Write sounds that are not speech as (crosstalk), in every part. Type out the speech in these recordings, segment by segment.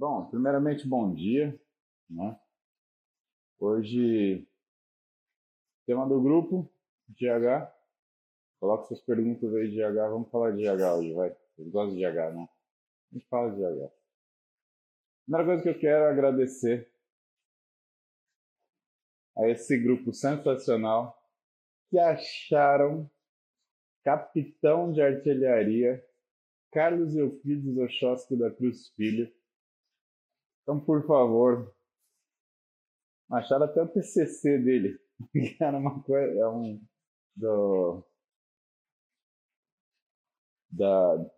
Bom, primeiramente, bom dia. Né? Hoje, tema do grupo, GH. Coloque suas perguntas aí de GH. Vamos falar de GH hoje, vai. Eu gosto de GH, né? A gente fala de GH. Primeira coisa que eu quero é agradecer a esse grupo sensacional que acharam capitão de artilharia Carlos Euclides Ochoski da Cruz Filho. Então, por favor, acharam até o TCC dele, (laughs) que era uma coisa, é um do da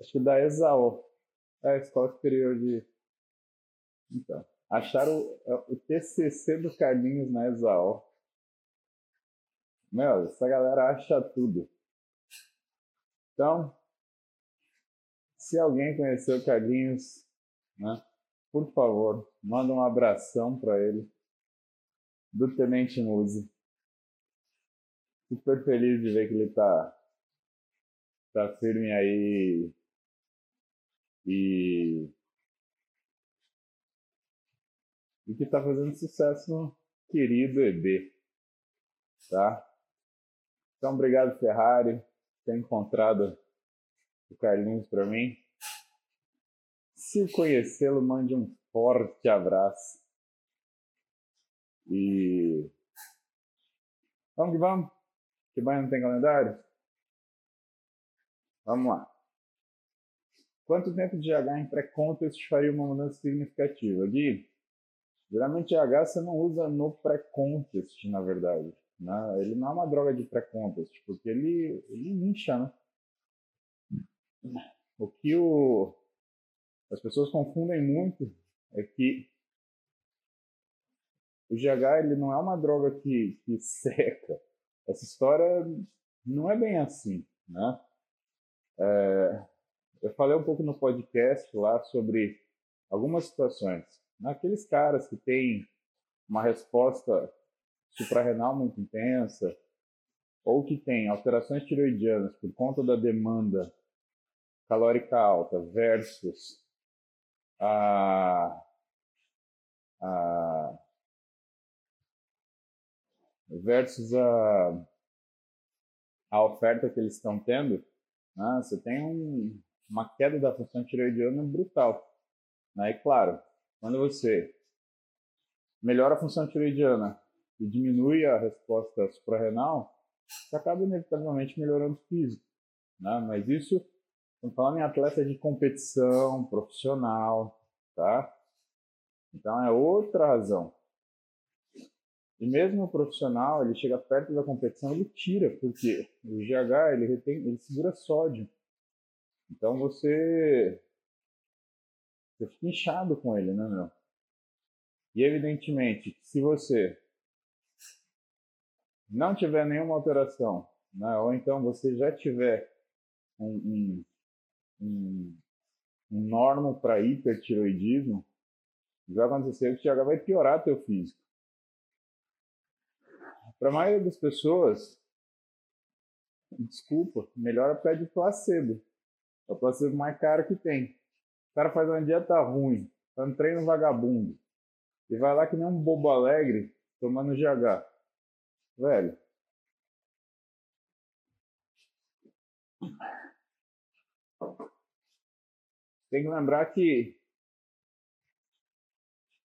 acho que da ESAO, é a Escola Superior de então, acharam o, o TCC do Carlinhos na ESAO. Meu, essa galera acha tudo. Então, se alguém conheceu o Carlinhos, né, por favor, manda um abração para ele, do Tenente Muse. Super feliz de ver que ele tá, tá firme aí e e que está fazendo sucesso no querido EB. Tá? Então, obrigado, Ferrari, por ter encontrado o Carlinhos para mim. Se conhecê-lo, mande um forte abraço. E vamos que vamos. Que banho não tem calendário? Vamos lá. Quanto tempo de GH em pré-contest faria uma mudança significativa? Gui, Geralmente H você não usa no pré-contest, na verdade. Né? Ele não é uma droga de pré-contest, porque ele, ele incha, né? O que o, as pessoas confundem muito é que o GH ele não é uma droga que, que (laughs) seca. Essa história não é bem assim, né? É, eu falei um pouco no podcast lá sobre algumas situações. Naqueles caras que têm uma resposta suprarrenal muito intensa, ou que têm alterações tiroidianas por conta da demanda calórica alta versus a, a versus a, a oferta que eles estão tendo, né, você tem um, uma queda da função tiroidiana brutal. Né? E claro, quando você melhora a função tiroidiana e diminui a resposta suprarrenal, você acaba inevitavelmente melhorando o físico. Né? Mas isso, estamos falando em atleta de competição, profissional, tá? Então é outra razão. E mesmo o profissional, ele chega perto da competição, ele tira, porque o GH, ele retém, ele segura sódio. Então você você fica inchado com ele, né, meu? E evidentemente, se você não tiver nenhuma alteração, né, ou então você já tiver um, um, um, normo para hipertiroidismo, vai acontecer que o vai piorar teu físico. Para a maioria das pessoas, desculpa, melhora pé de placebo. É o placebo mais caro que tem. O cara faz uma dieta ruim, faz um treino vagabundo, e vai lá que nem um bobo alegre tomando GH. Velho. Tem que lembrar que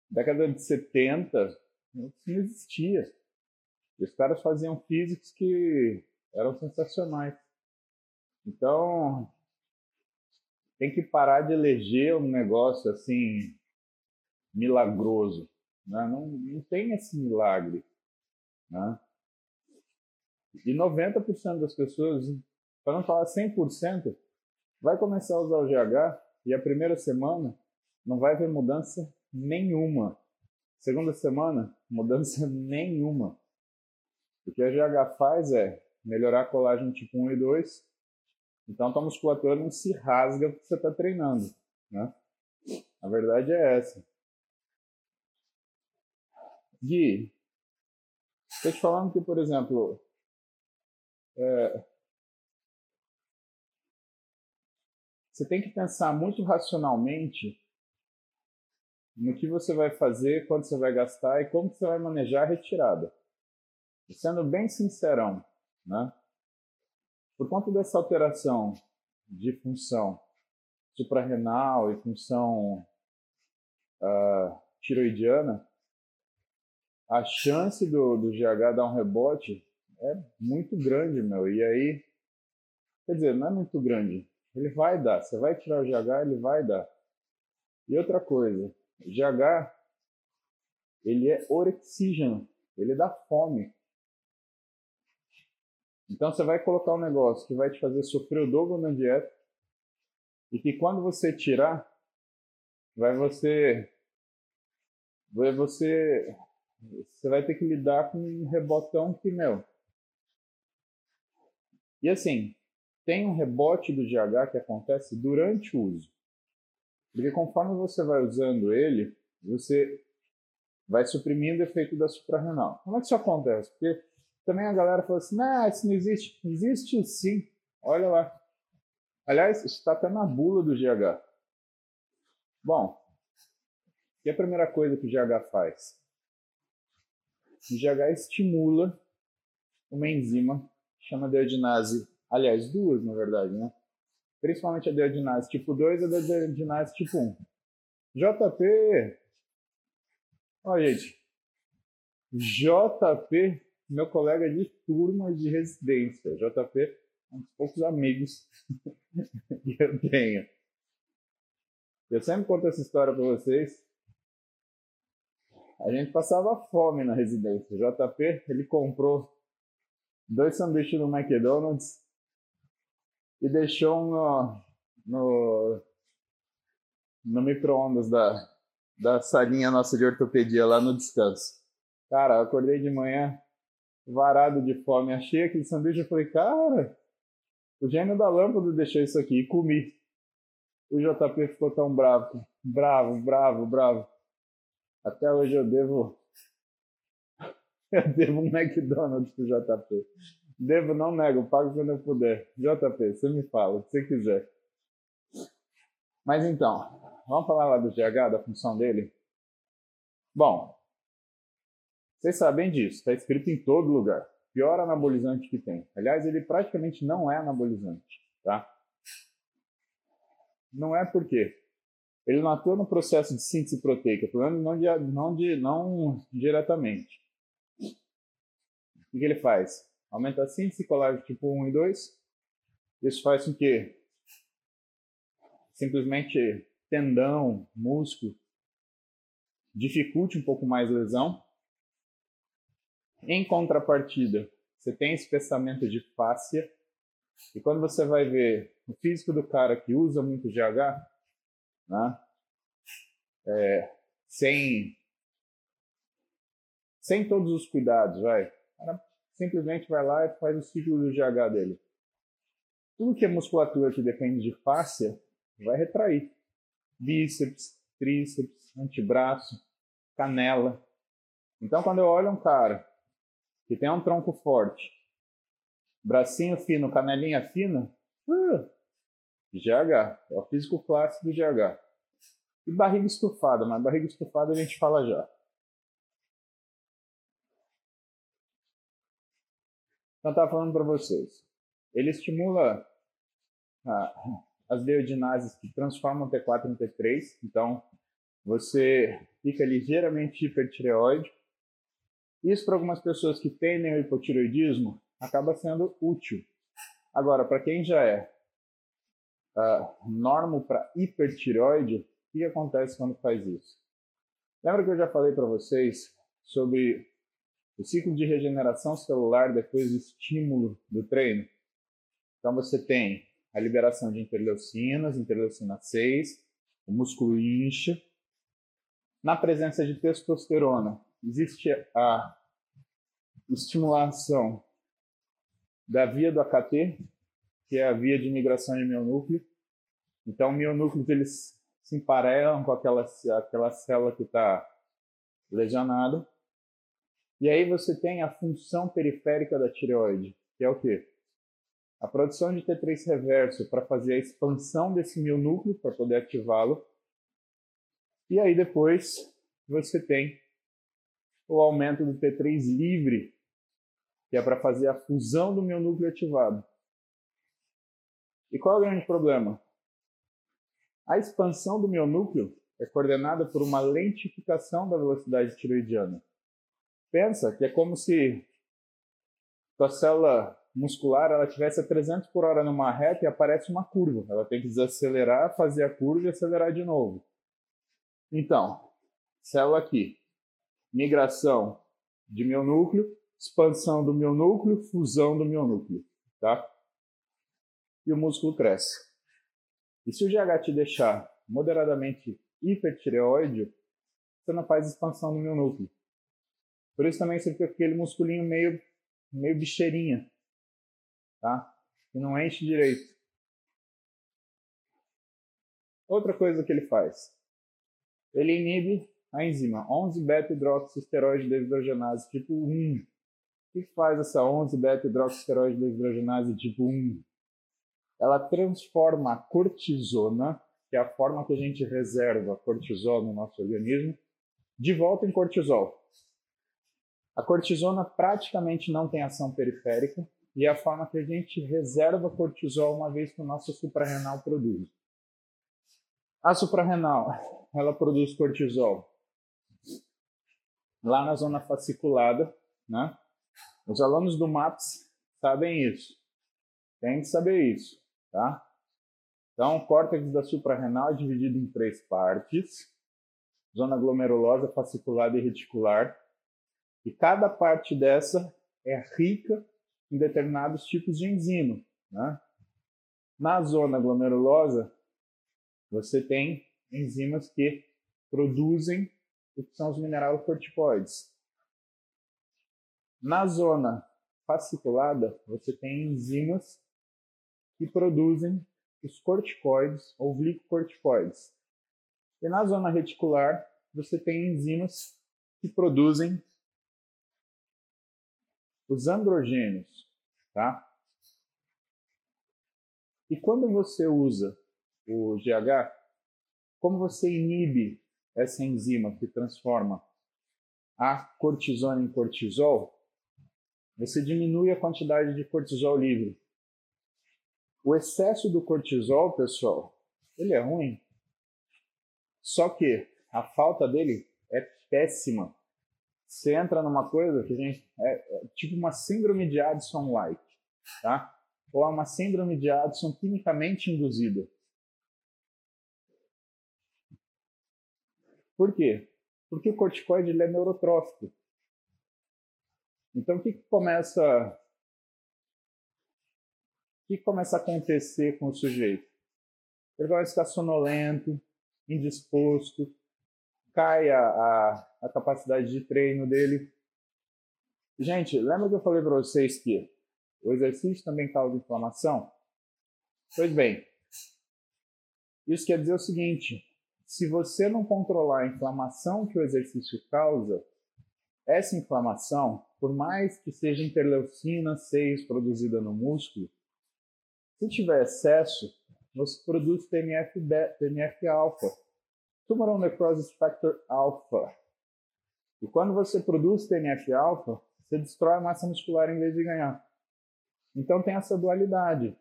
década de 70 isso não existia. os caras faziam físicos que eram sensacionais. Então, tem que parar de eleger um negócio assim milagroso. Né? Não, não tem esse milagre. Né? E 90% das pessoas, para não falar 100%, vai começar a usar o GH e a primeira semana não vai ver mudança nenhuma. Segunda semana, mudança (laughs) nenhuma. O que a GH faz é melhorar a colagem tipo 1 e 2 então, tua musculatura não se rasga porque você está treinando, né? A verdade é essa. Gui, estou te falando que, por exemplo, é, você tem que pensar muito racionalmente no que você vai fazer, quanto você vai gastar e como você vai manejar a retirada. E sendo bem sincerão, né? Por conta dessa alteração de função suprarrenal e função uh, tiroidiana, a chance do, do GH dar um rebote é muito grande, meu. E aí, quer dizer, não é muito grande. Ele vai dar. Você vai tirar o GH, ele vai dar. E outra coisa, GH, ele é orexígeno. Ele dá fome. Então você vai colocar um negócio que vai te fazer sofrer o dobro na dieta e que quando você tirar, vai você vai você você vai ter que lidar com um rebotão que, meu. E assim, tem um rebote do GH que acontece durante o uso. Porque conforme você vai usando ele, você vai suprimindo o efeito da suprarrenal. Como é que isso acontece? Porque também a galera fala assim, não, isso não existe. Existe sim. Olha lá. Aliás, isso está até na bula do GH. Bom, é a primeira coisa que o GH faz? O GH estimula uma enzima chama deodinase, aliás, duas na verdade, né? Principalmente a deodinase tipo 2 e a deodinase tipo 1. JP, olha gente, JP meu colega de turma de residência. JP é um dos poucos amigos (laughs) que eu tenho. Eu sempre conto essa história para vocês. A gente passava fome na residência. O JP, ele comprou dois sanduíches no McDonald's e deixou no, no, no micro-ondas da, da salinha nossa de ortopedia lá no descanso. Cara, eu acordei de manhã, varado de fome. Achei aquele sanduíche e falei, cara, o gênio da lâmpada deixou isso aqui e comi. O JP ficou tão bravo, bravo, bravo, bravo. Até hoje eu devo. (laughs) Eu devo um McDonald's pro JP. Devo, não nego, pago quando eu puder. JP, você me fala, o que você quiser. Mas então, vamos falar lá do GH, da função dele? Bom, vocês sabem disso, está escrito em todo lugar. Pior anabolizante que tem. Aliás, ele praticamente não é anabolizante, tá? Não é porque ele não atua no processo de síntese proteica, pelo menos não, de, não, de, não diretamente. O que ele faz? Aumenta a síntese colágeno tipo 1 e 2. Isso faz com que simplesmente tendão, músculo, dificulte um pouco mais a lesão em contrapartida, você tem espessamento de fáscia, e quando você vai ver o físico do cara que usa muito GH, né, é, sem, sem todos os cuidados, vai, simplesmente vai lá e faz o ciclo do GH dele. Tudo que é musculatura que depende de fáscia vai retrair. Bíceps, tríceps, antebraço, canela. Então, quando eu olho um cara que tem um tronco forte, bracinho fino, canelinha fina, uh, GH, é o físico clássico do GH. E barriga estufada, mas barriga estufada a gente fala já. Então, estava falando para vocês. Ele estimula ah, as deodinases que transformam T4 em T3. Então, você fica ligeiramente hipertireoide isso para algumas pessoas que têm o hipotiroidismo acaba sendo útil. Agora, para quem já é uh, normo para hipertiroide, o que acontece quando faz isso? Lembra que eu já falei para vocês sobre o ciclo de regeneração celular depois do estímulo do treino? Então você tem a liberação de interleucinas, interleucina 6, o músculo incha. Na presença de testosterona, existe a estimulação da via do AKT, que é a via de migração de mionúcleo. Então, mionúcleos eles se emparelam com aquela, aquela célula que está lesionada. E aí você tem a função periférica da tireoide, que é o quê? a produção de T3 reverso para fazer a expansão desse mionúcleo para poder ativá-lo. E aí depois você tem o aumento do T3 livre, que é para fazer a fusão do mionúcleo ativado. E qual é o grande problema? A expansão do mionúcleo é coordenada por uma lentificação da velocidade tiroidiana. Pensa que é como se a célula muscular ela tivesse a 300 por hora numa reta e aparece uma curva. Ela tem que desacelerar, fazer a curva e acelerar de novo. Então, célula aqui, migração de mionúcleo, expansão do mionúcleo, fusão do mionúcleo, tá? E o músculo cresce. E se o GH te deixar moderadamente hipertireoide, você não faz expansão do mionúcleo. Por isso também você fica com aquele musculinho meio, meio bicheirinha, tá? E não enche direito. Outra coisa que ele faz, ele inibe a enzima 11-beta-hidroxisteroide desidrogenase tipo 1. O que faz essa 11-beta-hidroxisteroide desidrogenase tipo 1? Ela transforma a cortisona, que é a forma que a gente reserva cortisol no nosso organismo, de volta em cortisol. A cortisona praticamente não tem ação periférica e é a forma que a gente reserva cortisol uma vez que o nosso suprarrenal produz. A suprarrenal, ela produz cortisol lá na zona fasciculada, né? Os alunos do MAPS sabem isso. Tem que saber isso, tá? Então, o córtex da suprarrenal é dividido em três partes: zona glomerulosa, fasciculada e reticular. E cada parte dessa é rica em determinados tipos de enzima, né? Na zona glomerulosa, você tem enzimas que produzem o que são os. Na zona fasciculada, você tem enzimas que produzem os corticoides ou glicocorticoides. E na zona reticular, você tem enzimas que produzem os androgênios, tá? E quando você usa o GH, como você inibe essa enzima que transforma a cortisona em cortisol, você diminui a quantidade de cortisol livre. O excesso do cortisol, pessoal, ele é ruim. Só que a falta dele é péssima. Você entra numa coisa que a gente é, é tipo uma síndrome de Addison-like, tá? Ou é uma síndrome de Addison quimicamente induzida. Por quê? Porque o corticoide ele é neurotrófico. Então, o que, que começa o que começa a acontecer com o sujeito? Ele vai ficar sonolento, indisposto, cai a, a, a, capacidade de treino dele. Gente, lembra que eu falei para vocês que o exercício também causa inflamação? Pois bem, isso quer dizer o seguinte: se você não controlar a inflamação que o exercício causa, essa inflamação, por mais que seja interleucina 6 produzida no músculo, se tiver excesso, você produz TNF, TNF alfa, Tumoral Necrosis Factor alfa. E quando você produz TNF alfa, você destrói a massa muscular em vez de ganhar. Então tem essa dualidade.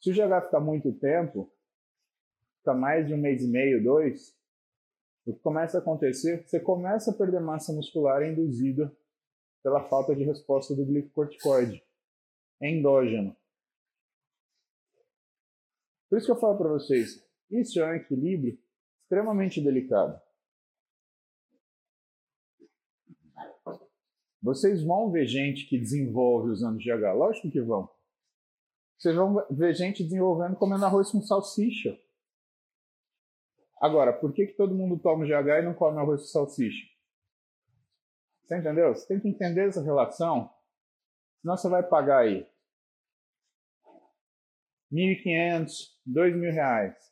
Se o GH ficar muito tempo, fica mais de um mês e meio, dois, o que começa a acontecer, você começa a perder massa muscular induzida pela falta de resposta do glicocorticoide endógeno. Por isso que eu falo para vocês, isso é um equilíbrio extremamente delicado. Vocês vão ver gente que desenvolve usando GH, lógico que vão. Vocês vão ver gente desenvolvendo comendo arroz com salsicha. Agora, por que, que todo mundo toma GH e não come arroz com salsicha? Você entendeu? Você tem que entender essa relação, senão você vai pagar aí 1.500, 2.000 reais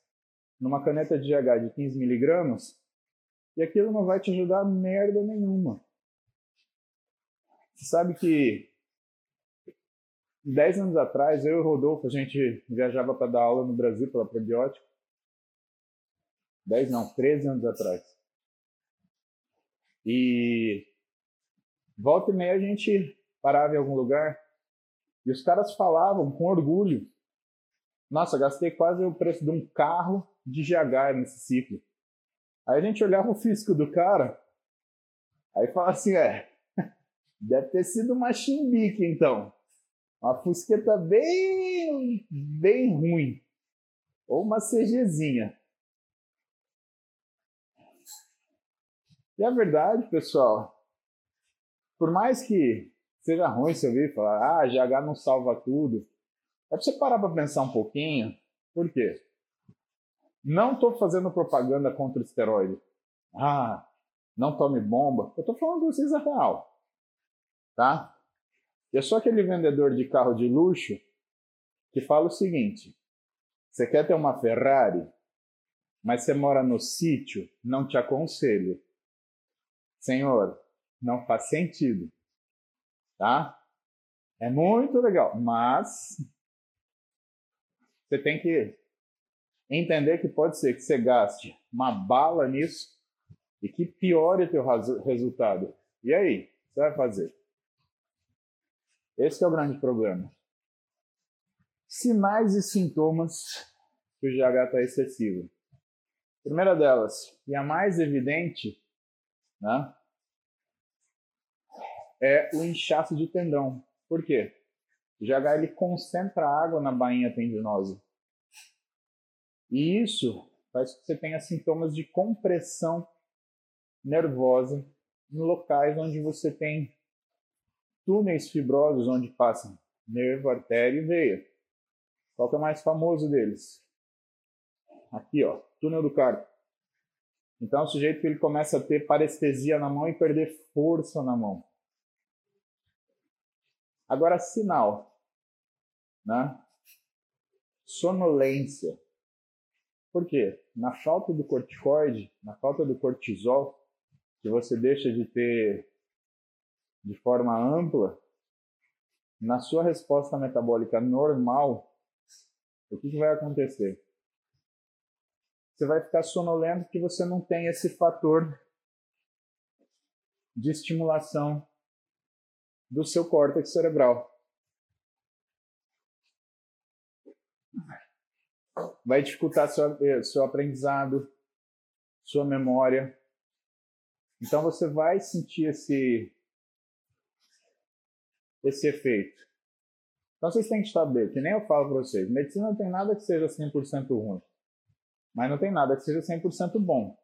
numa caneta de GH de 15 miligramas e aquilo não vai te ajudar merda nenhuma. Você sabe que dez anos atrás, eu e o Rodolfo, a gente viajava para dar aula no Brasil pela probiótica. Dez não, treze anos atrás. E volta e meia a gente parava em algum lugar e os caras falavam com orgulho. Nossa, gastei quase o preço de um carro de GH nesse ciclo. Aí a gente olhava o físico do cara, aí falava assim, é, (laughs) deve ter sido uma chimbique então. Uma fusqueta bem, bem ruim. Ou uma CGzinha. E a verdade, pessoal, por mais que seja ruim você ouvir falar, ah, GH não salva tudo, é pra você parar para pensar um pouquinho. Por quê? Não estou fazendo propaganda contra esteroide. Ah, não tome bomba. Eu estou falando com vocês a real. Tá? E é só aquele vendedor de carro de luxo que fala o seguinte: você quer ter uma Ferrari, mas você mora no sítio, não te aconselho. Senhor, não faz sentido. Tá? É muito legal, mas você tem que entender que pode ser que você gaste uma bala nisso e que piore o teu resultado. E aí, você vai fazer? Esse é o grande problema. Sinais e sintomas que o GH está excessivo. primeira delas, e a mais evidente, né, é o inchaço de tendão. Por quê? O GH ele concentra água na bainha tendinosa. E isso faz com que você tenha sintomas de compressão nervosa em locais onde você tem túneis fibrosos onde passam nervo, artéria e veia. Qual que é o mais famoso deles? Aqui, ó, túnel do carpo. Então, é o sujeito que ele começa a ter parestesia na mão e perder força na mão. Agora, sinal, né? Sonolência. Por quê? Na falta do corticoide, na falta do cortisol, que você deixa de ter de forma ampla, na sua resposta metabólica normal, o que, que vai acontecer? Você vai ficar sonolento porque você não tem esse fator de estimulação do seu córtex cerebral. Vai dificultar seu, eh, seu aprendizado, sua memória. Então você vai sentir esse esse efeito. Então vocês têm que saber, que nem eu falo para vocês, medicina não tem nada que seja 100% ruim, mas não tem nada que seja 100% bom.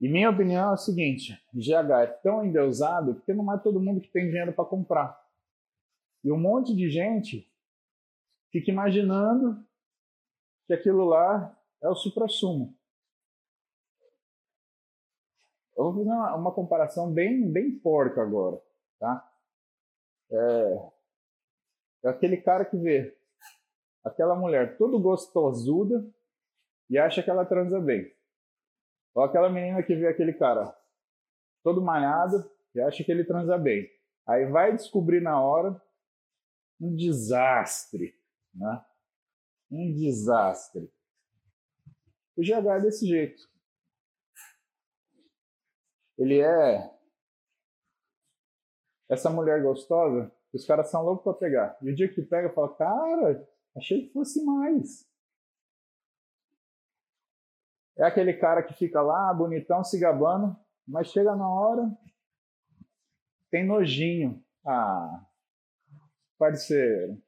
E minha opinião é o seguinte, GH é tão endeusado porque não é todo mundo que tem dinheiro para comprar. E um monte de gente fica imaginando que aquilo lá é o supra-sumo. Eu vou fazer uma, uma comparação bem, bem porca agora, tá? É, é aquele cara que vê aquela mulher todo gostosuda e acha que ela transa bem. Ou aquela menina que vê aquele cara todo malhado e acha que ele transa bem. Aí vai descobrir na hora um desastre, né? Um desastre. O GH é desse jeito. Ele é essa mulher gostosa, os caras são loucos para pegar. E o dia que pega, fala, cara, achei que fosse mais. É aquele cara que fica lá, bonitão, se gabando, mas chega na hora, tem nojinho. Ah, parceiro.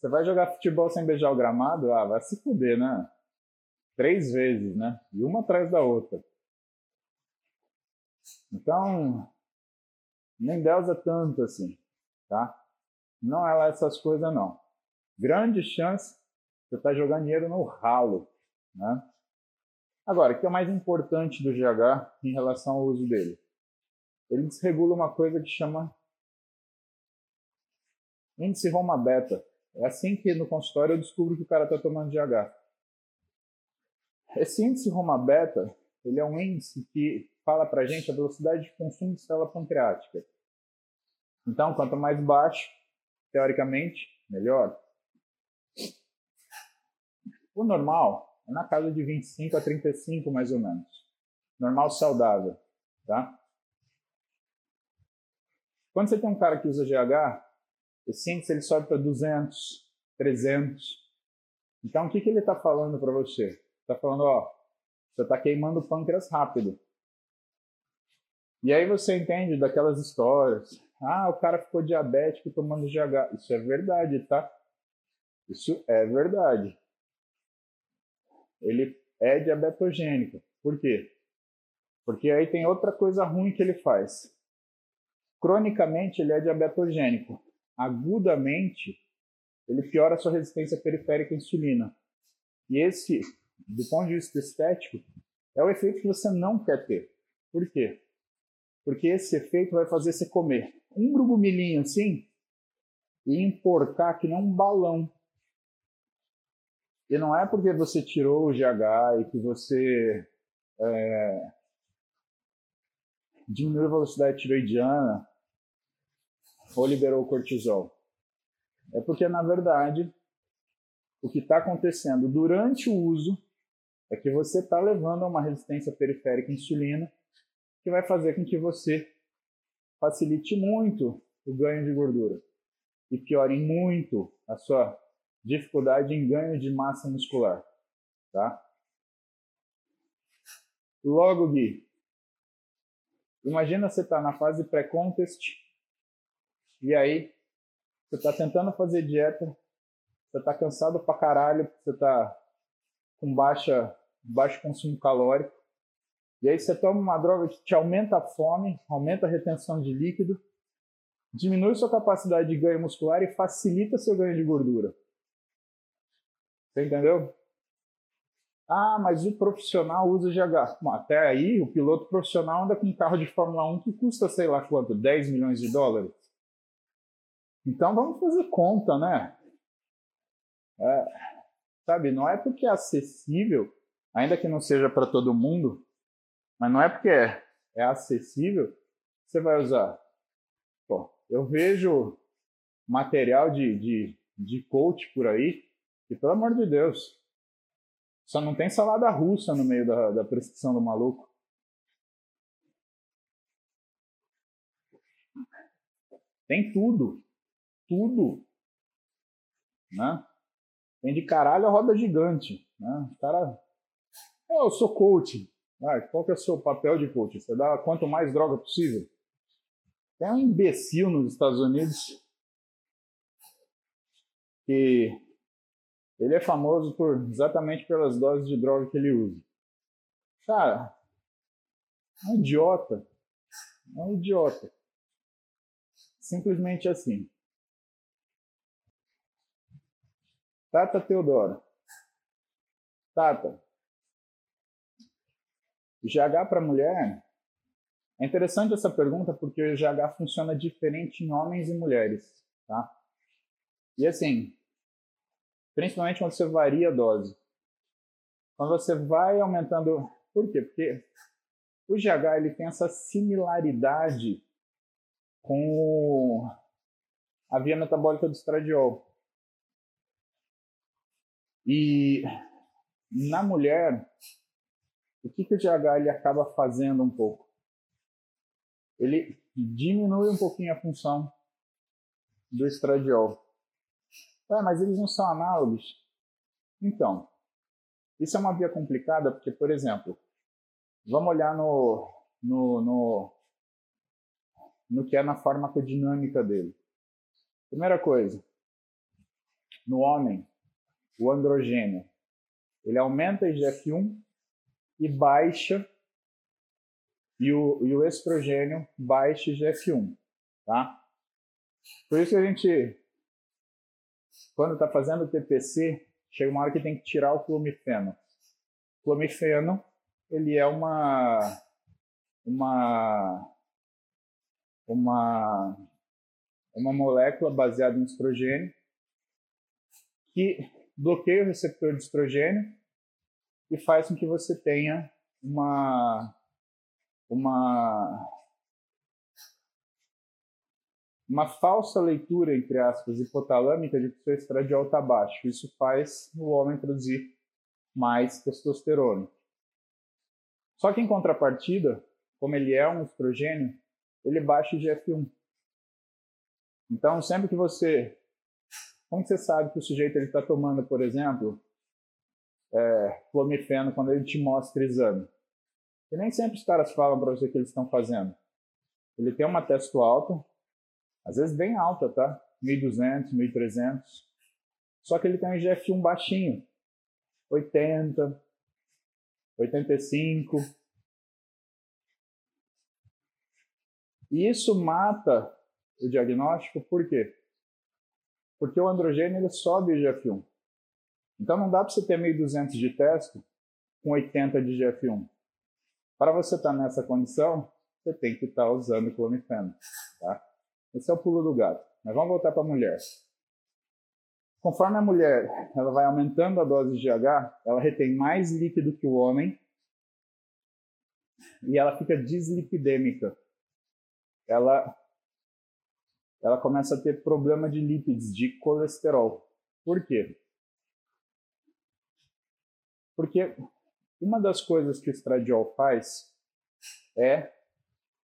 Você vai jogar futebol sem beijar o gramado? Ah, vai se fuder, né? Três vezes, né? E uma atrás da outra. Então, nem deusa tanto assim, tá? Não é lá essas coisas, não. Grande chance você estar tá jogando dinheiro no ralo, né? Agora, o que é mais importante do GH em relação ao uso dele? Ele desregula uma coisa que chama índice Roma Beta. É assim que no consultório eu descubro que o cara está tomando GH. Esse índice Roma Beta, ele é um índice que fala para a gente a velocidade de consumo de célula pancreática. Então, quanto mais baixo, teoricamente, melhor. O normal é na casa de 25 a 35, mais ou menos. Normal saudável, tá? Quando você tem um cara que usa GH, esse índice ele sobe para 200, 300. Então, o que, que ele está falando para você? Está falando, ó, você está queimando o pâncreas rápido. E aí você entende daquelas histórias. Ah, o cara ficou diabético tomando GH. Isso é verdade, tá? Isso é verdade. Ele é diabetogênico. Por quê? Porque aí tem outra coisa ruim que ele faz. Cronicamente, ele é diabetogênico. Agudamente, ele piora a sua resistência periférica à insulina. E esse, do ponto de vista estético, é o efeito que você não quer ter. Por quê? Porque esse efeito vai fazer você comer um grugumilinho assim e importar que nem um balão. E não é porque você tirou o GH e que você é, diminuiu a velocidade tiroidiana ou liberou cortisol. É porque, na verdade, o que está acontecendo durante o uso é que você está levando a uma resistência periférica à insulina, que vai fazer com que você facilite muito o ganho de gordura e piore muito a sua dificuldade em ganho de massa muscular, tá? Logo, Gui, imagina você tá na fase pré-contest e aí você está tentando fazer dieta, você está cansado pra caralho, você está com baixa, baixo consumo calórico, e aí você toma uma droga que te aumenta a fome, aumenta a retenção de líquido, diminui sua capacidade de ganho muscular e facilita seu ganho de gordura. Você entendeu? Ah, mas o profissional usa GH. Bom, até aí, o piloto profissional anda com um carro de Fórmula 1 que custa, sei lá quanto, 10 milhões de dólares. Então vamos fazer conta, né? É, sabe, não é porque é acessível, ainda que não seja para todo mundo, mas não é porque é, é acessível você vai usar. Bom, eu vejo material de, de, de coach por aí, e pelo amor de Deus, só não tem salada russa no meio da, da prescrição do maluco. Tem tudo. Tudo. Né? Tem de caralho a roda gigante. Né? O cara. Eu sou coach. Ah, qual que é o seu papel de coach? Você dá quanto mais droga possível? Tem um imbecil nos Estados Unidos que ele é famoso por exatamente pelas doses de droga que ele usa. Cara, é um idiota. É um idiota. Simplesmente assim. Tata Teodoro. Tata, GH para mulher, é interessante essa pergunta porque o GH funciona diferente em homens e mulheres, tá? E assim, principalmente quando você varia a dose. Quando você vai aumentando, por quê? Porque o GH ele tem essa similaridade com a via metabólica do estradiol. E na mulher, o que, que o GH ele acaba fazendo um pouco? Ele diminui um pouquinho a função do estradiol. É, mas eles não são análogos. Então, isso é uma via complicada porque, por exemplo, vamos olhar no, no, no, no que é na farmacodinâmica dele. Primeira coisa, no homem, o androgênio, ele aumenta IGF-1 e baixa e o, e o estrogênio baixa IGF-1, tá? Por isso que a gente, quando está fazendo o TPC, chega uma hora que tem que tirar o clomifeno. O clomifeno, ele é uma uma uma uma molécula baseada em estrogênio que bloqueia o receptor de estrogênio e faz com que você tenha uma uma uma falsa leitura, entre aspas, hipotalâmica de que seu estradiol está baixo. Isso faz o homem produzir mais testosterona. Só que em contrapartida, como ele é um estrogênio, ele baixa o GF1. Então, sempre que você. Como você sabe que o sujeito está tomando, por exemplo, é, clomifeno quando ele te mostra exame? E nem sempre os caras falam para você o que eles estão fazendo. Ele tem uma testo alta, às vezes bem alta, tá? 1.200, 1.300. Só que ele tem um IGF-1 baixinho, 80, 85. E isso mata o diagnóstico, por quê? Porque o androgênio ele sobe o IGF-1. Então não dá para você ter 1.200 de testo com 80 de IGF-1. Para você estar tá nessa condição, você tem que estar tá usando clomifeno. Tá? Esse é o pulo do gato. Mas vamos voltar para a mulher. Conforme a mulher ela vai aumentando a dose de GH, ela retém mais líquido que o homem e ela fica dislipidêmica. Ela, ela começa a ter problema de lípides, de colesterol. Por quê? Porque uma das coisas que o estradiol faz é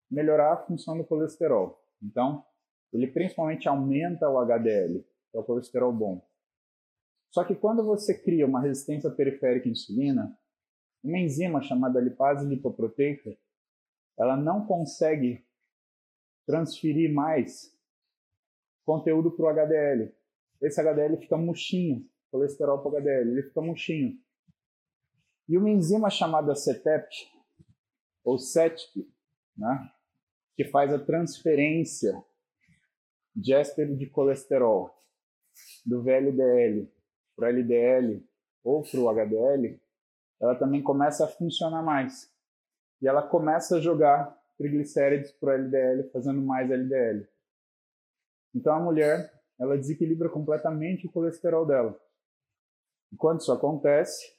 melhorar a função do colesterol. Então, ele principalmente aumenta o HDL, que é o colesterol bom. Só que quando você cria uma resistência periférica à insulina, uma enzima chamada lipase lipoproteica, ela não consegue transferir mais conteúdo para o HDL. Esse HDL fica murchinho, colesterol para HDL, ele fica murchinho. E uma enzima chamada CETP, ou CETP, né, que faz a transferência de éster de colesterol do VLDL para o LDL ou para o HDL, ela também começa a funcionar mais. E ela começa a jogar triglicérides para o LDL, fazendo mais LDL. Então a mulher, ela desequilibra completamente o colesterol dela. E quando isso acontece,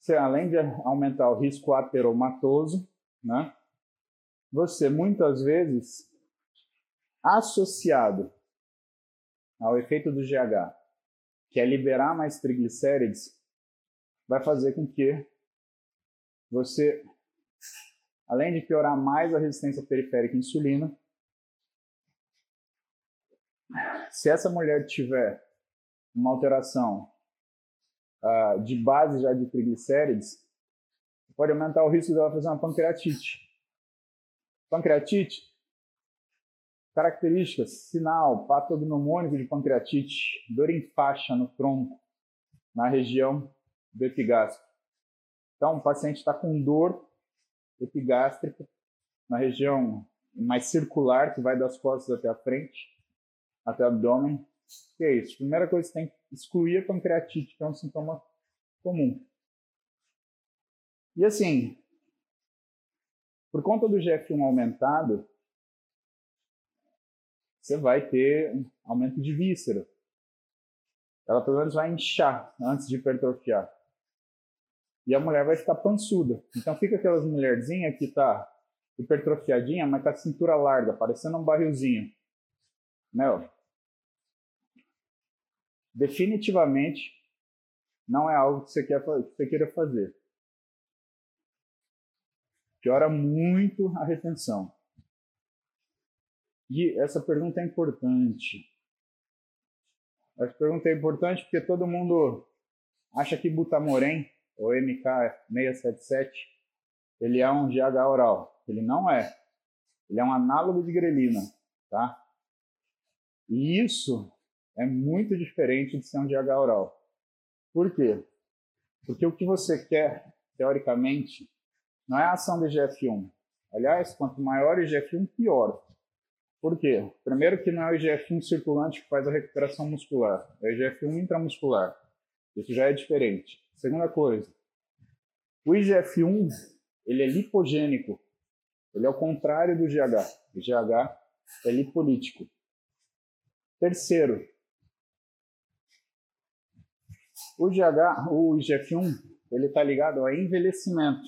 você, além de aumentar o risco ateromatoso, né, você muitas vezes associado ao efeito do GH, que é liberar mais triglicérides, vai fazer com que você, além de piorar mais a resistência periférica à insulina, se essa mulher tiver uma alteração uh, de base já de triglicérides, pode aumentar o risco dela fazer uma pancreatite. Pancreatite Características: sinal patognomônico de pancreatite, dor em faixa no tronco, na região do epigástrico. Então, o paciente está com dor epigástrica na região mais circular, que vai das costas até a frente, até o abdômen. Que é isso? Primeira coisa, você tem que excluir a pancreatite, que é um sintoma comum. E assim, por conta do GF1 aumentado, você vai ter um aumento de víscera. Ela pelo menos vai inchar antes de hipertrofiar. E a mulher vai ficar pançuda. Então fica aquelas mulherzinhas que tá hipertrofiadinha, mas com a cintura larga, parecendo um barrilzinho. Meu, definitivamente não é algo que você, quer, que você queira fazer. Piora muito a retenção. E essa pergunta é importante. Essa pergunta é importante porque todo mundo acha que Butamorém, ou MK677, ele é um GH oral. Ele não é. Ele é um análogo de grelina, tá? E isso é muito diferente de ser um GH oral. Por quê? Porque o que você quer, teoricamente, não é a ação do IGF-1. Aliás, quanto maior o IGF-1, pior. Por quê? Primeiro que não é o IGF-1 circulante que faz a recuperação muscular, é o IGF-1 intramuscular. Isso já é diferente. Segunda coisa, o IGF-1 ele é lipogênico. Ele é o contrário do GH. O GH é lipolítico. Terceiro, o GH, o IGF-1, ele está ligado ao envelhecimento.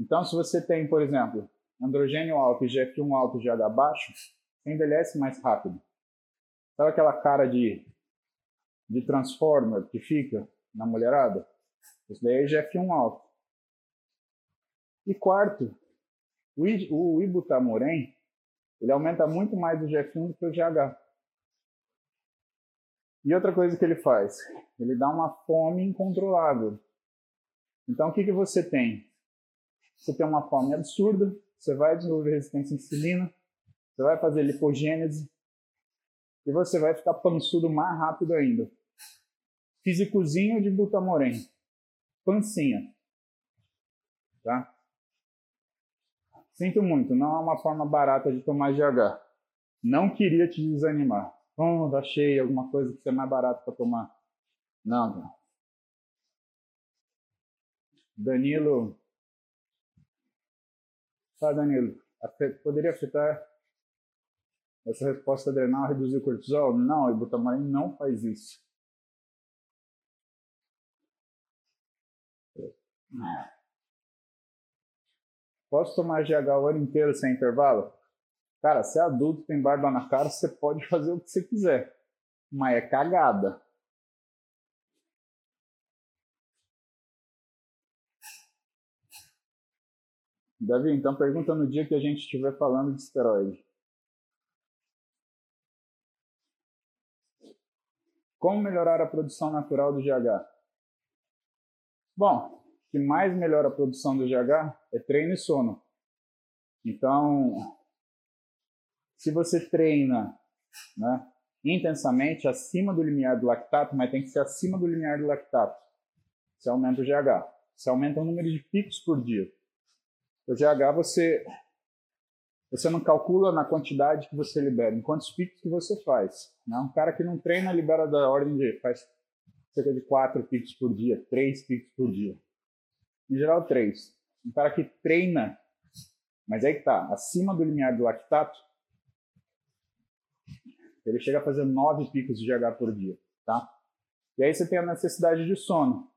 Então, se você tem, por exemplo, androgênio alto e GF1 alto GH baixo, você envelhece mais rápido. Sabe aquela cara de, de Transformer que fica na mulherada? Isso daí é GF1 alto. E quarto, o, o ibutamoren, ele aumenta muito mais o GF1 do que o GH. E outra coisa que ele faz, ele dá uma fome incontrolável. Então o que, que você tem? Você tem uma fome absurda, você vai desenvolver resistência à insulina, você vai fazer lipogênese e você vai ficar pançudo mais rápido ainda. Físicozinho de butamoren. Pancinha. Tá? Sinto muito, não é uma forma barata de tomar GH. Não queria te desanimar. Oh, achei alguma coisa que é mais barato para tomar. Não, não. Danilo. Tá, Danilo. Poderia afetar essa resposta adrenal reduzir o cortisol? Não, o ibutamorin não faz isso. Posso tomar GH o ano inteiro sem intervalo? Cara, se é adulto, tem barba na cara, você pode fazer o que você quiser. Mas é cagada. Davi, então pergunta no dia que a gente estiver falando de esteroide. Como melhorar a produção natural do GH? Bom, o que mais melhora a produção do GH é treino e sono. Então, se você treina né, intensamente acima do limiar do lactato, mas tem que ser acima do limiar do lactato, você aumenta o GH. Você aumenta o número de picos por dia. O GH você você não calcula na quantidade que você libera, em quantos picos que você faz. Né? Um cara que não treina libera da ordem de faz cerca de 4 picos por dia, 3 picos por dia. Em geral, 3. Um cara que treina, mas aí que tá, acima do limiar do lactato, ele chega a fazer 9 picos de GH por dia, tá? E aí você tem a necessidade de sono.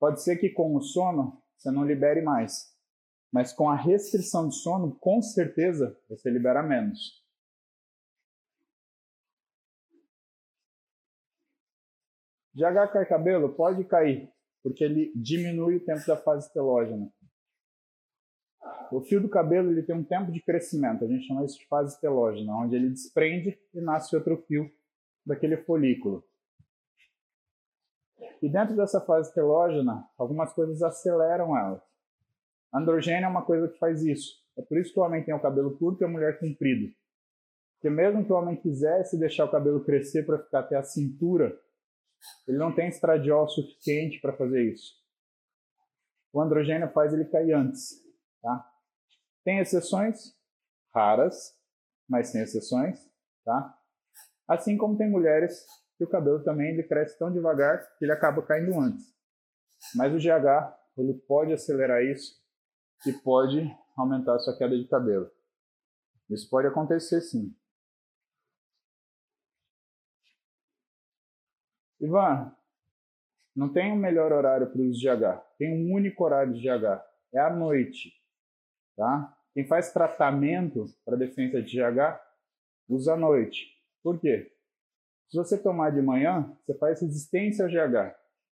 Pode ser que com o sono você não libere mais, mas com a restrição de sono, com certeza você libera menos. GH cai cabelo? Pode cair, porque ele diminui o tempo da fase telógena. O fio do cabelo ele tem um tempo de crescimento, a gente chama isso de fase telógena, onde ele desprende e nasce outro fio daquele folículo. E dentro dessa fase telógena, algumas coisas aceleram ela. Androgênio é uma coisa que faz isso. É por isso que o homem tem o cabelo curto e a mulher comprido. Porque mesmo que o homem quisesse deixar o cabelo crescer para ficar até a cintura, ele não tem estradiol suficiente para fazer isso. O androgênio faz ele cair antes. Tá? Tem exceções raras, mas tem exceções. Tá? Assim como tem mulheres que o cabelo também ele cresce tão devagar que ele acaba caindo antes. Mas o GH ele pode acelerar isso que pode aumentar a sua queda de cabelo. Isso pode acontecer sim. Ivan, não tem um melhor horário para o GH. Tem um único horário de GH. É à noite. Tá? Quem faz tratamento para deficiência de GH usa à noite. Por quê? Se você tomar de manhã, você faz resistência ao GH.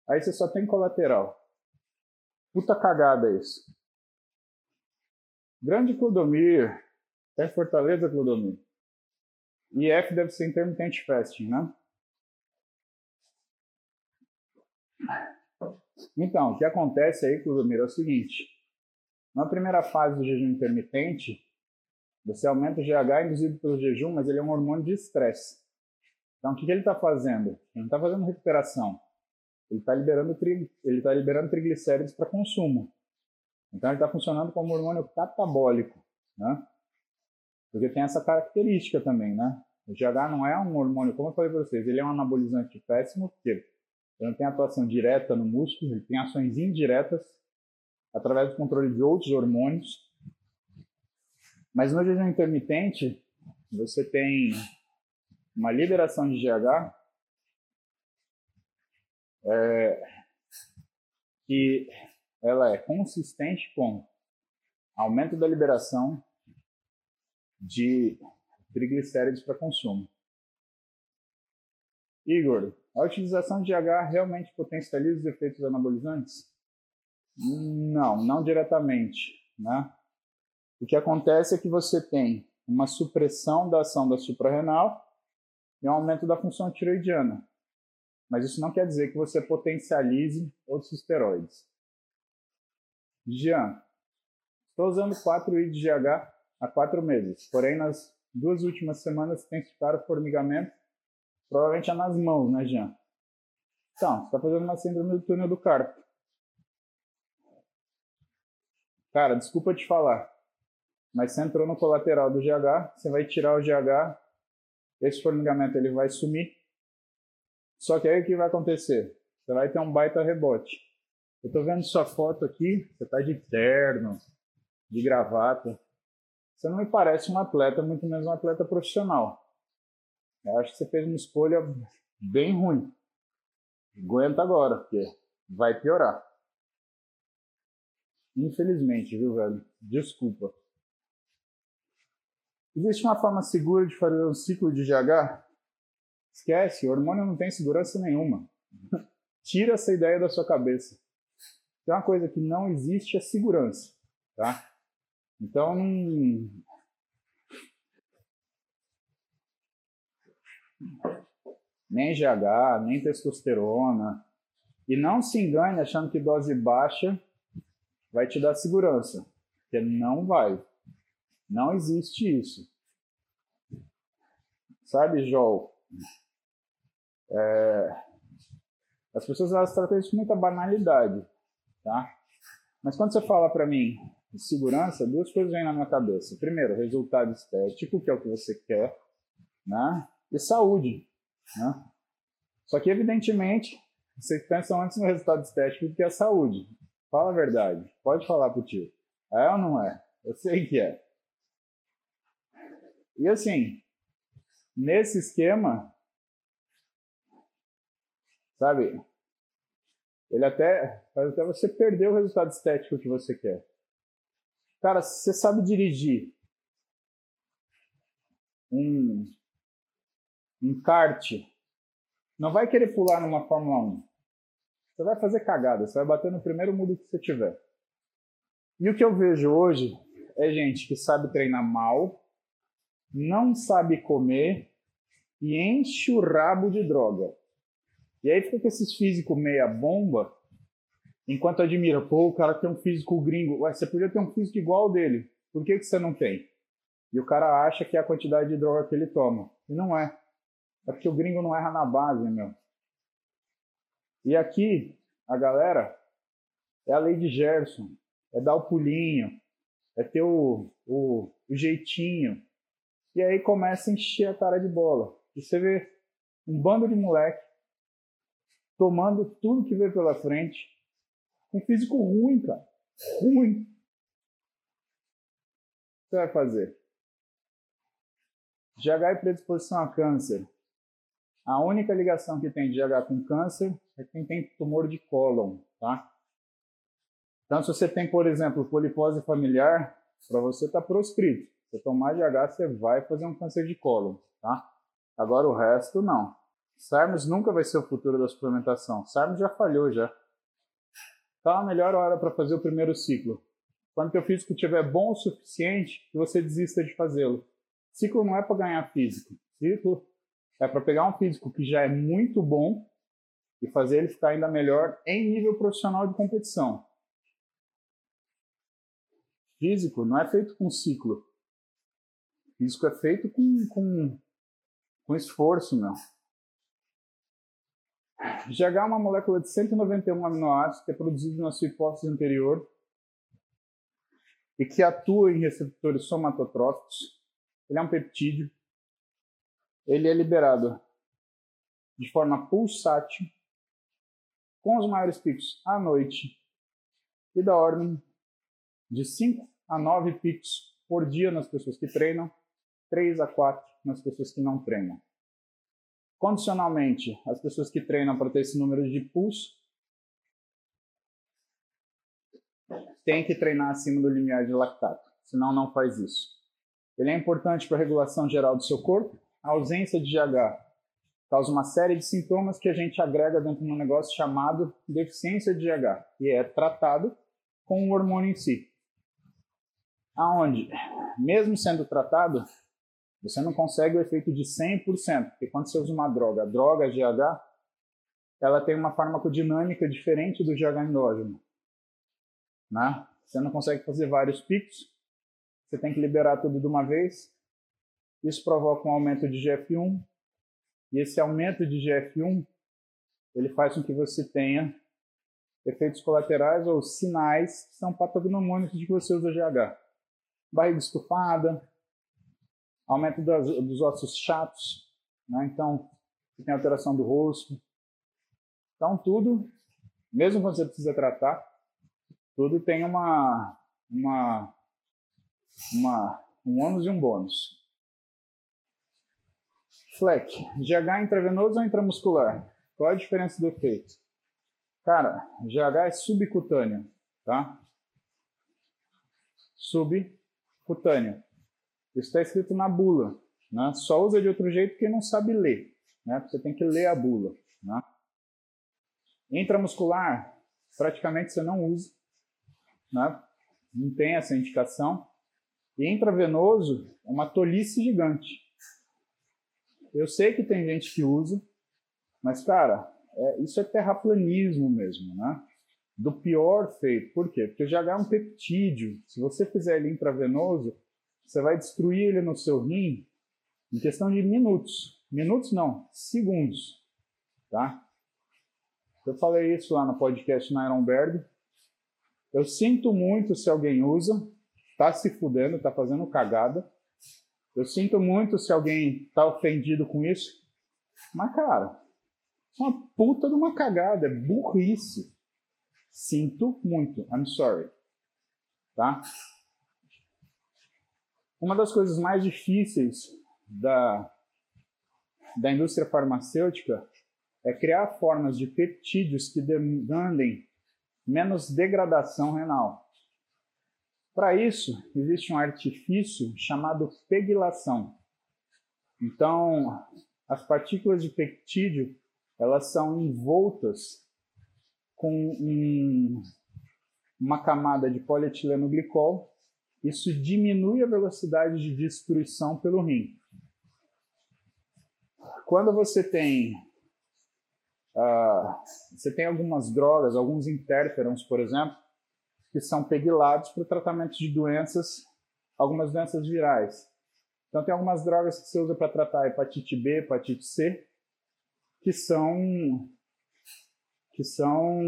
Aí você só tem colateral. Puta cagada isso. Grande Clodomir. Até Fortaleza, Clodomir. IF deve ser intermitente fasting, né? Então, o que acontece aí, Clodomir, é o seguinte. Na primeira fase do jejum intermitente, você aumenta o GH induzido pelo jejum, mas ele é um hormônio de estresse. Então, o que, ele está fazendo? Ele não está fazendo recuperação. Ele está liberando, ele tá liberando triglicéridos para consumo. Então ele está funcionando como hormônio catabólico, né? Porque tem essa característica também, né? O GH não é um hormônio, como eu falei para vocês, ele é um anabolizante péssimo, porque ele não tem atuação direta no músculo, ele tem ações indiretas através do controle de outros hormônios. Mas no jejum intermitente, você tem uma liberação de GH é, que ela é consistente com aumento da liberação de triglicérides para consumo. Igor, a utilização de GH realmente potencializa os efeitos anabolizantes? Não, não diretamente. Né? O que acontece é que você tem uma supressão da ação da suprarrenal e um aumento da função tiroidiana. Mas isso não quer dizer que você potencialize outros esteroides. Jean, estou usando 4I de GH há 4 meses, porém nas duas últimas semanas intensificaram o formigamento, provavelmente é nas mãos, né, Jean? Então, você está fazendo uma síndrome do túnel do carpo. Cara, desculpa te falar, mas você entrou no colateral do GH, você vai tirar o GH, esse formigamento ele vai sumir. Só que aí o que vai acontecer? Você vai ter um baita rebote. Eu tô vendo sua foto aqui, você tá de terno, de gravata. Você não me parece um atleta, muito menos um atleta profissional. Eu acho que você fez uma escolha bem ruim. Aguenta agora, porque vai piorar. Infelizmente, viu, velho? Desculpa. Existe uma forma segura de fazer um ciclo de GH? Esquece, o hormônio não tem segurança nenhuma. (laughs) Tira essa ideia da sua cabeça. Tem uma coisa que não existe é segurança, tá? Então, nem GH, nem testosterona. E não se engane achando que dose baixa vai te dar segurança, porque não vai. Não existe isso. Sabe, Joel? É... As pessoas elas tratam isso com muita banalidade, tá? Mas quando você fala para mim de segurança, duas coisas vêm na minha cabeça. Primeiro, resultado estético, que é o que você quer, né? E saúde, né? Só que, evidentemente, vocês pensam antes no resultado estético do que a saúde. Fala a verdade. Pode falar pro tio. É ou não é? Eu sei que é. E assim, nesse esquema, sabe, ele até faz até você perder o resultado estético que você quer. Cara, você sabe dirigir um, um kart, não vai querer pular numa Fórmula 1. Você vai fazer cagada, você vai bater no primeiro mudo que você tiver. E o que eu vejo hoje é gente que sabe treinar mal, não sabe comer e enche o rabo de droga. E aí fica com esses físicos meia bomba, enquanto admira, pô, o cara tem um físico gringo. Ué, você podia ter um físico igual dele. Por que, que você não tem? E o cara acha que é a quantidade de droga que ele toma. E não é. É porque o gringo não erra na base, meu. E aqui, a galera, é a lei de Gerson, é dar o pulinho, é ter o, o, o jeitinho. E aí começa a encher a cara de bola. E você vê um bando de moleque tomando tudo que vê pela frente, com físico ruim, cara. Ruim. O que você vai fazer? GH e predisposição a câncer. A única ligação que tem de GH com câncer é quem tem tumor de cólon, tá? Então, se você tem, por exemplo, polipose familiar, para você está proscrito. Se tomar GH, você vai fazer um câncer de cólon, tá? Agora o resto, não. SARMS nunca vai ser o futuro da suplementação. SARMS já falhou, já. Tá a melhor hora para fazer o primeiro ciclo. Quando teu físico estiver bom o suficiente, que você desista de fazê-lo. Ciclo não é para ganhar físico. Ciclo é para pegar um físico que já é muito bom e fazer ele ficar ainda melhor em nível profissional de competição. Físico não é feito com ciclo. Físico é feito com, com, com esforço, meu. GH é uma molécula de 191 aminoácidos que é produzida na sua hipófise anterior e que atua em receptores somatotróficos. Ele é um peptídeo. Ele é liberado de forma pulsátil com os maiores picos à noite e da ordem de 5 a 9 picos por dia nas pessoas que treinam, 3 a 4 nas pessoas que não treinam. Condicionalmente, as pessoas que treinam para ter esse número de pulso têm que treinar acima do limiar de lactato, senão não faz isso. Ele é importante para a regulação geral do seu corpo. A ausência de GH causa uma série de sintomas que a gente agrega dentro de um negócio chamado deficiência de GH, e é tratado com o hormônio em si. Aonde, mesmo sendo tratado, você não consegue o efeito de 100%, porque quando você usa uma droga, a droga GH, ela tem uma farmacodinâmica diferente do GH endógeno. Né? Você não consegue fazer vários picos, você tem que liberar tudo de uma vez. Isso provoca um aumento de GF1, e esse aumento de GF1 ele faz com que você tenha efeitos colaterais ou sinais que são patognomônicos de que você usa GH. Barriga estufada, aumento das, dos ossos chatos, né? então você tem alteração do rosto. Então tudo, mesmo quando você precisa tratar, tudo tem uma, uma, uma um ônus e um bônus. FLEC, GH intravenoso ou intramuscular? Qual a diferença do efeito? Cara, GH é subcutâneo, tá? Subcutâneo. Isso está escrito na bula. Né? Só usa de outro jeito quem não sabe ler. Né? Você tem que ler a bula. Né? Intramuscular, praticamente você não usa. Né? Não tem essa indicação. E intravenoso é uma tolice gigante. Eu sei que tem gente que usa, mas, cara, é, isso é terraplanismo mesmo, né? Do pior feito. Por quê? Porque o GH é um peptídeo. Se você fizer ele intravenoso, você vai destruir ele no seu rim em questão de minutos. Minutos não, segundos. Tá? Eu falei isso lá no podcast na Ironberg. Eu sinto muito se alguém usa, tá se fudendo, tá fazendo cagada. Eu sinto muito se alguém tá ofendido com isso. Mas, cara, é uma puta de uma cagada, é burrice. Sinto muito, I'm sorry. Tá? Uma das coisas mais difíceis da, da indústria farmacêutica é criar formas de peptídeos que demandem menos degradação renal. Para isso, existe um artifício chamado pegilação. Então, as partículas de peptídeo elas são envoltas com um, uma camada de polietileno glicol. Isso diminui a velocidade de destruição pelo rim. Quando você tem uh, você tem algumas drogas, alguns interferons, por exemplo, que são pegilados para o tratamento de doenças, algumas doenças virais. Então tem algumas drogas que você usa para tratar hepatite B, hepatite C, que são que são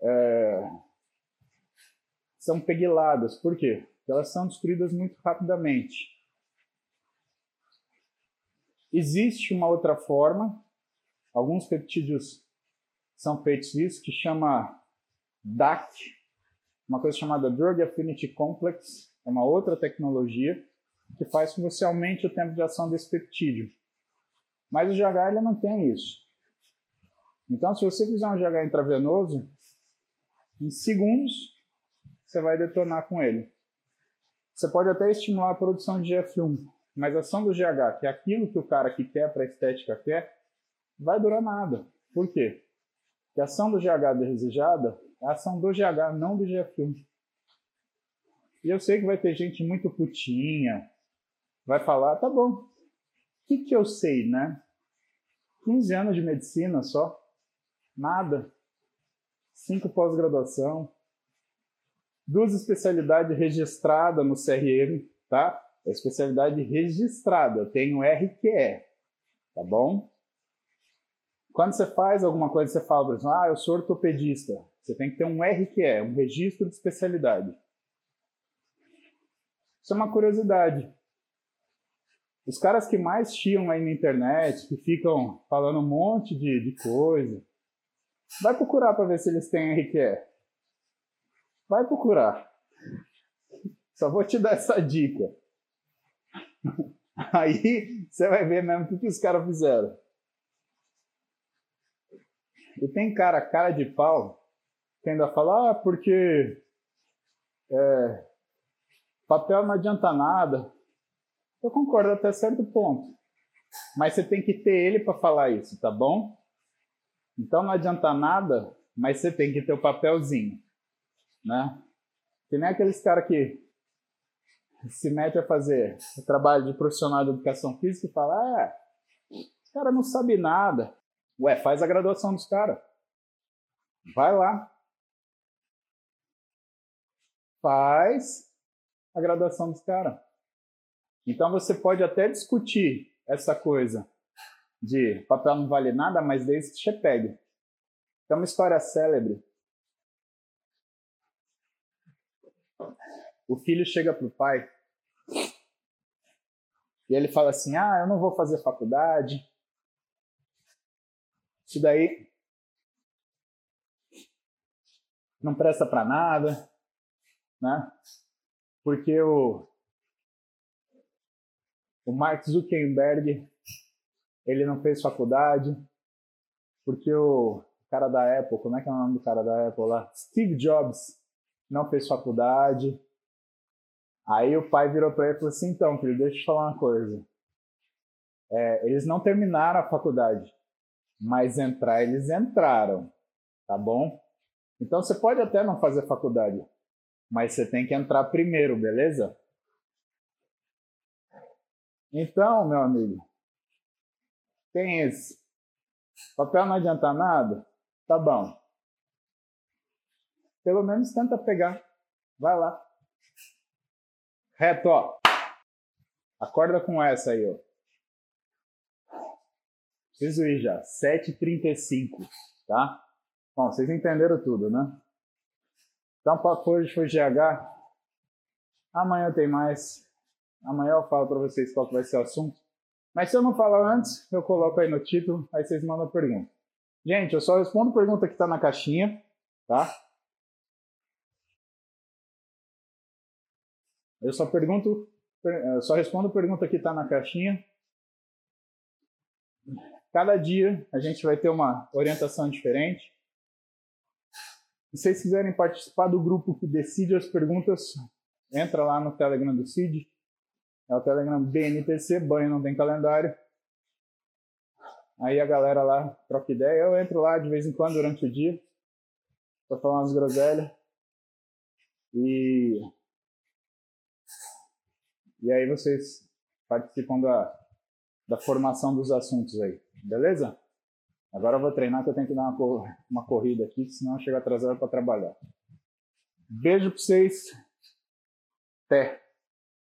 é, são peguiladas. Por quê? Porque elas são destruídas muito rapidamente. Existe uma outra forma, alguns peptídeos são feitos isso, que chama DAC, uma coisa chamada Drug Affinity Complex, é uma outra tecnologia que faz com que você aumente o tempo de ação desse peptídeo. Mas o GH ele não tem isso. Então, se você fizer um GH intravenoso, em segundos você vai detonar com ele. Você pode até estimular a produção de GF1, mas a ação do GH, que é aquilo que o cara que quer para estética quer, vai durar nada. Por quê? Porque a ação do GH desejada é a ação do GH, não do GF1. E eu sei que vai ter gente muito putinha, vai falar, tá bom, o que, que eu sei, né? 15 anos de medicina só, nada. Cinco pós-graduação, duas especialidades registradas no CRM, tá? É especialidade registrada, eu tenho RQE, tá bom? Quando você faz alguma coisa, você fala, por exemplo, ah, eu sou ortopedista. Você tem que ter um RQE, um registro de especialidade. Isso é uma curiosidade. Os caras que mais chiam aí na internet, que ficam falando um monte de, de coisa, vai procurar para ver se eles têm RQE. Vai procurar. Só vou te dar essa dica. (laughs) Aí você vai ver mesmo o que, os caras fizeram. E tem cara, cara de pau, que ainda fala, ah, porque é, papel não adianta nada. Eu concordo até certo ponto. Mas você tem que ter ele para falar isso, tá bom? Então não adianta nada, mas você tem que ter o papelzinho, né? Que nem aqueles caras que se mete a fazer o trabalho de profissional de educação física e fala, é, os cara não sabe nada. Ué, faz a graduação dos caras. Vai lá. Faz a graduação dos caras. Então você pode até discutir essa coisa de papel não vale nada, mas desde que você pegue. Tem uma história célebre. O filho chega para o pai e ele fala assim: Ah, eu não vou fazer faculdade. Isso daí não presta para nada, né? Porque o, o Mark Zuckerberg ele não fez faculdade, porque o cara da Apple, como é que é o nome do cara da Apple lá? Steve Jobs não fez faculdade. Aí o pai virou para ele e falou assim: então, filho, deixa eu te falar uma coisa. É, eles não terminaram a faculdade, mas entrar eles entraram, tá bom? Então você pode até não fazer faculdade, mas você tem que entrar primeiro, beleza? Então, meu amigo, tem esse. Papel não adianta nada? Tá bom. Pelo menos tenta pegar. Vai lá. Reto, ó. Acorda com essa aí, ó. Preciso ir já. 7h35, tá? Bom, vocês entenderam tudo, né? Então, o papo hoje foi GH. Amanhã tem mais. Amanhã eu falo para vocês qual vai ser o assunto. Mas se eu não falar antes, eu coloco aí no título, aí vocês mandam pergunta. Gente, eu só respondo pergunta que está na caixinha, tá? Eu só pergunto, eu só respondo pergunta que está na caixinha. Cada dia a gente vai ter uma orientação diferente. Se vocês quiserem participar do grupo que decide as perguntas, entra lá no Telegram do CID. É o Telegram BNTC, banho não tem calendário. Aí a galera lá troca ideia. Eu entro lá de vez em quando durante o dia para falar umas groselhas. E, e aí vocês participam da, da formação dos assuntos aí, beleza? Agora eu vou treinar que eu tenho que dar uma, uma corrida aqui, senão eu chego atrasado para trabalhar. Beijo para vocês. Até.